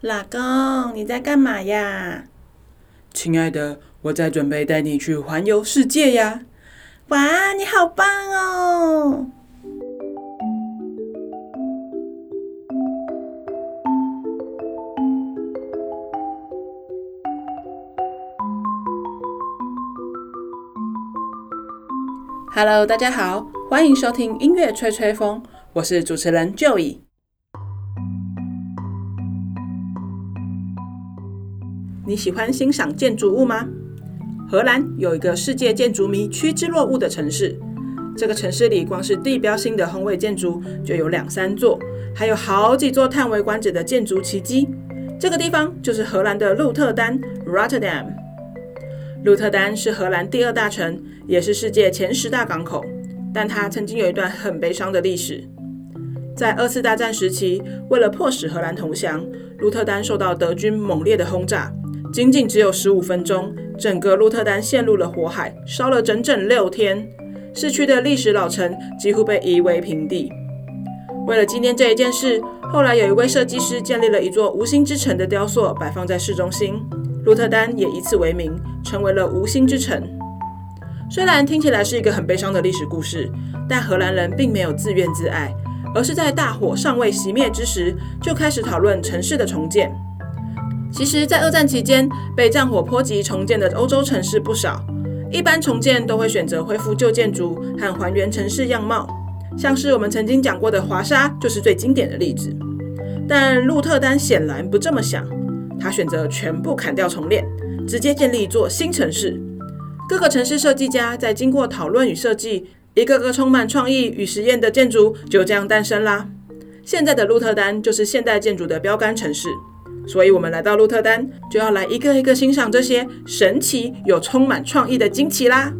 老公，你在干嘛呀？亲爱的，我在准备带你去环游世界呀！哇，你好棒哦！Hello，大家好，欢迎收听音乐吹吹风，我是主持人 Joey。你喜欢欣赏建筑物吗？荷兰有一个世界建筑迷趋之若鹜的城市，这个城市里光是地标性的宏伟建筑就有两三座，还有好几座叹为观止的建筑奇迹。这个地方就是荷兰的鹿特丹 （Rotterdam）。鹿特丹是荷兰第二大城，也是世界前十大港口，但它曾经有一段很悲伤的历史。在二次大战时期，为了迫使荷兰投降，鹿特丹受到德军猛烈的轰炸。仅仅只有十五分钟，整个鹿特丹陷入了火海，烧了整整六天。市区的历史老城几乎被夷为平地。为了纪念这一件事，后来有一位设计师建立了一座无心之城的雕塑，摆放在市中心。鹿特丹也以此为名，成为了无心之城。虽然听起来是一个很悲伤的历史故事，但荷兰人并没有自怨自艾，而是在大火尚未熄灭之时，就开始讨论城市的重建。其实，在二战期间被战火波及重建的欧洲城市不少。一般重建都会选择恢复旧建筑和还原城市样貌，像是我们曾经讲过的华沙就是最经典的例子。但鹿特丹显然不这么想，他选择全部砍掉重练，直接建立一座新城市。各个城市设计家在经过讨论与设计，一个个充满创意与实验的建筑就这样诞生啦。现在的鹿特丹就是现代建筑的标杆城市。所以，我们来到鹿特丹，就要来一个一个欣赏这些神奇又充满创意的惊奇啦。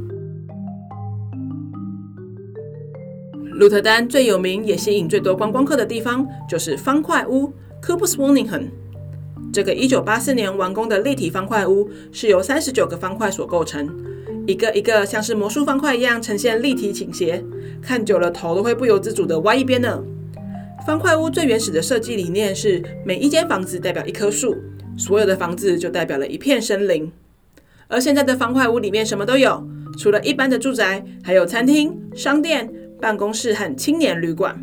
鹿特丹最有名也吸引最多观光客的地方，就是方块屋 k u b u s w o n i n g h e n。这个一九八四年完工的立体方块屋，是由三十九个方块所构成，一个一个像是魔术方块一样呈现立体倾斜，看久了头都会不由自主的歪一边呢。方块屋最原始的设计理念是，每一间房子代表一棵树，所有的房子就代表了一片森林。而现在的方块屋里面什么都有，除了一般的住宅，还有餐厅、商店、办公室和青年旅馆。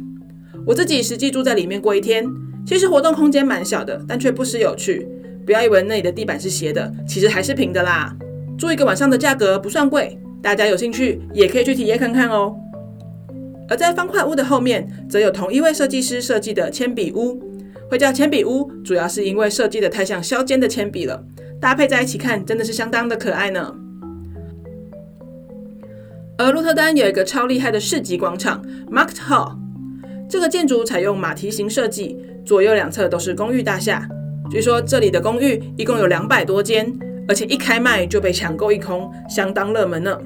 我自己实际住在里面过一天，其实活动空间蛮小的，但却不失有趣。不要以为那里的地板是斜的，其实还是平的啦。住一个晚上的价格不算贵，大家有兴趣也可以去体验看看哦。而在方块屋的后面，则有同一位设计师设计的铅笔屋。会叫铅笔屋，主要是因为设计的太像削尖的铅笔了，搭配在一起看，真的是相当的可爱呢。而鹿特丹有一个超厉害的市集广场 Market Hall，这个建筑采用马蹄形设计，左右两侧都是公寓大厦。据说这里的公寓一共有两百多间，而且一开卖就被抢购一空，相当热门呢。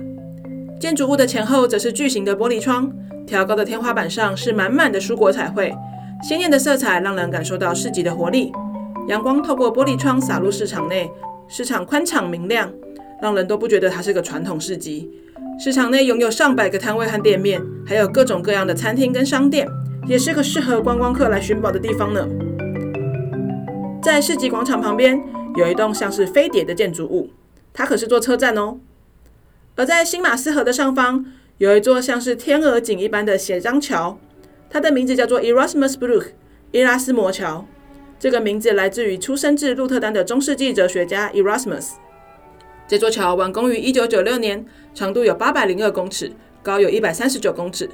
建筑物的前后则是巨型的玻璃窗。挑高的天花板上是满满的蔬果彩绘，鲜艳的色彩让人感受到市集的活力。阳光透过玻璃窗洒入市场内，市场宽敞明亮，让人都不觉得它是个传统市集。市场内拥有上百个摊位和店面，还有各种各样的餐厅跟商店，也是个适合观光客来寻宝的地方呢。在市集广场旁边有一栋像是飞碟的建筑物，它可是座车站哦。而在新马斯河的上方，有一座像是天鹅颈一般的斜张桥，它的名字叫做 Erasmus Brook（ 伊拉斯摩桥。这个名字来自于出生自鹿特丹的中世纪哲学家 Erasmus。这座桥完工于一九九六年，长度有八百零二公尺，高有一百三十九公尺。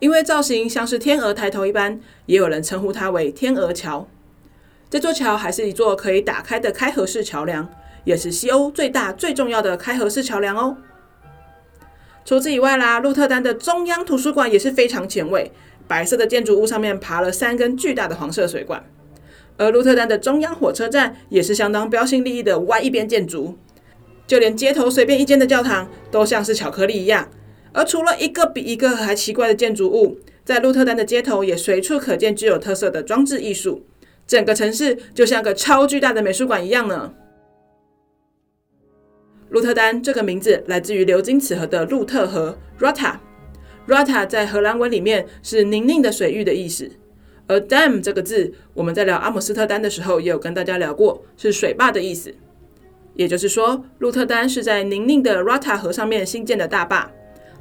因为造型像是天鹅抬头一般，也有人称呼它为天鹅桥。这座桥还是一座可以打开的开合式桥梁，也是西欧最大最重要的开合式桥梁哦。除此以外啦，鹿特丹的中央图书馆也是非常前卫，白色的建筑物上面爬了三根巨大的黄色水管。而鹿特丹的中央火车站也是相当标新立异的歪一边建筑，就连街头随便一间的教堂都像是巧克力一样。而除了一个比一个还奇怪的建筑物，在鹿特丹的街头也随处可见具有特色的装置艺术，整个城市就像个超巨大的美术馆一样呢。鹿特丹这个名字来自于流经此河的鹿特河 （Rotta）。Rotta 在荷兰文里面是“宁宁的水域”的意思，而 dam 这个字，我们在聊阿姆斯特丹的时候也有跟大家聊过，是水坝的意思。也就是说，鹿特丹是在宁泞的 Rata 河上面新建的大坝。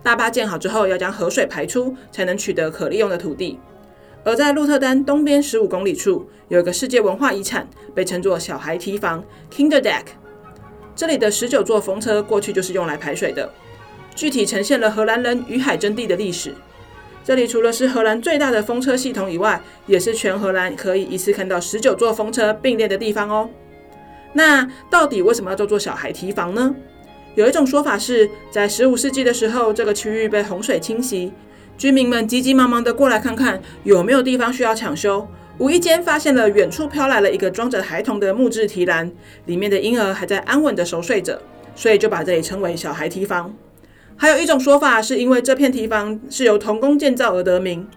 大坝建好之后，要将河水排出，才能取得可利用的土地。而在鹿特丹东边十五公里处，有一个世界文化遗产，被称作小孩堤防 （Kinderdeck）。这里的十九座风车过去就是用来排水的，具体呈现了荷兰人与海争地的历史。这里除了是荷兰最大的风车系统以外，也是全荷兰可以一次看到十九座风车并列的地方哦。那到底为什么要叫做小孩提防呢？有一种说法是在十五世纪的时候，这个区域被洪水侵袭，居民们急急忙忙地过来看看有没有地方需要抢修，无意间发现了远处飘来了一个装着孩童的木质提篮，里面的婴儿还在安稳地熟睡着，所以就把这里称为小孩提房。还有一种说法，是因为这片提房是由童工建造而得名。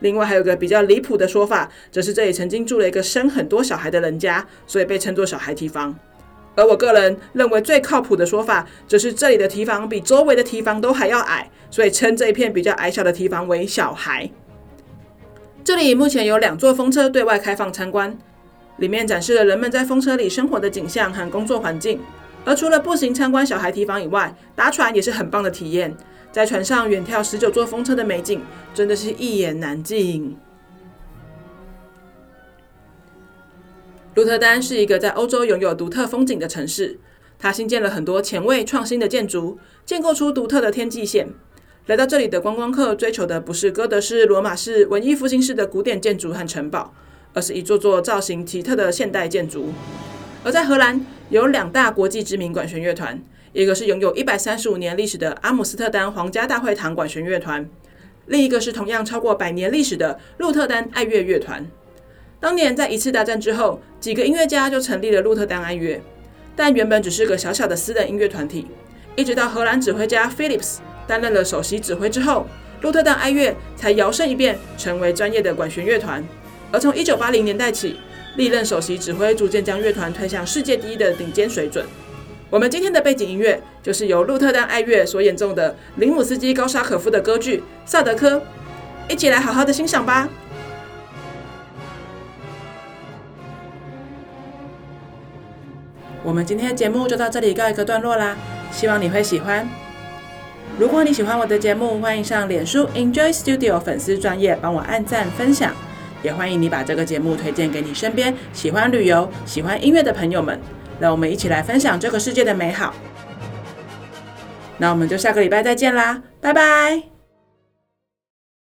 另外还有个比较离谱的说法，则是这里曾经住了一个生很多小孩的人家，所以被称作小孩提房。而我个人认为最靠谱的说法，则是这里的提房比周围的提房都还要矮，所以称这一片比较矮小的提房为小孩。这里目前有两座风车对外开放参观，里面展示了人们在风车里生活的景象和工作环境。而除了步行参观小孩堤防以外，搭船也是很棒的体验。在船上远眺十九座风车的美景，真的是一言难尽。鹿特丹是一个在欧洲拥有独特风景的城市，它新建了很多前卫创新的建筑，建构出独特的天际线。来到这里的观光客追求的不是哥德式、罗马式、文艺复兴式的古典建筑和城堡，而是一座座造型奇特的现代建筑。而在荷兰，有两大国际知名管弦乐团，一个是拥有一百三十五年历史的阿姆斯特丹皇家大会堂管弦乐团，另一个是同样超过百年历史的鹿特丹爱乐乐团。当年在一次大战之后，几个音乐家就成立了鹿特丹爱乐，但原本只是个小小的私人音乐团体，一直到荷兰指挥家 Philips 担任了首席指挥之后，鹿特丹爱乐才摇身一变成为专业的管弦乐团。而从一九八零年代起，历任首席指挥逐渐将乐团推向世界第一的顶尖水准。我们今天的背景音乐就是由鹿特丹爱乐所演奏的林姆斯基高沙可夫的歌剧《萨德科》，一起来好好的欣赏吧。我们今天的节目就到这里告一个段落啦，希望你会喜欢。如果你喜欢我的节目，欢迎上脸书 Enjoy Studio 粉丝专业帮我按赞分享。也欢迎你把这个节目推荐给你身边喜欢旅游、喜欢音乐的朋友们，让我们一起来分享这个世界的美好。那我们就下个礼拜再见啦，拜拜。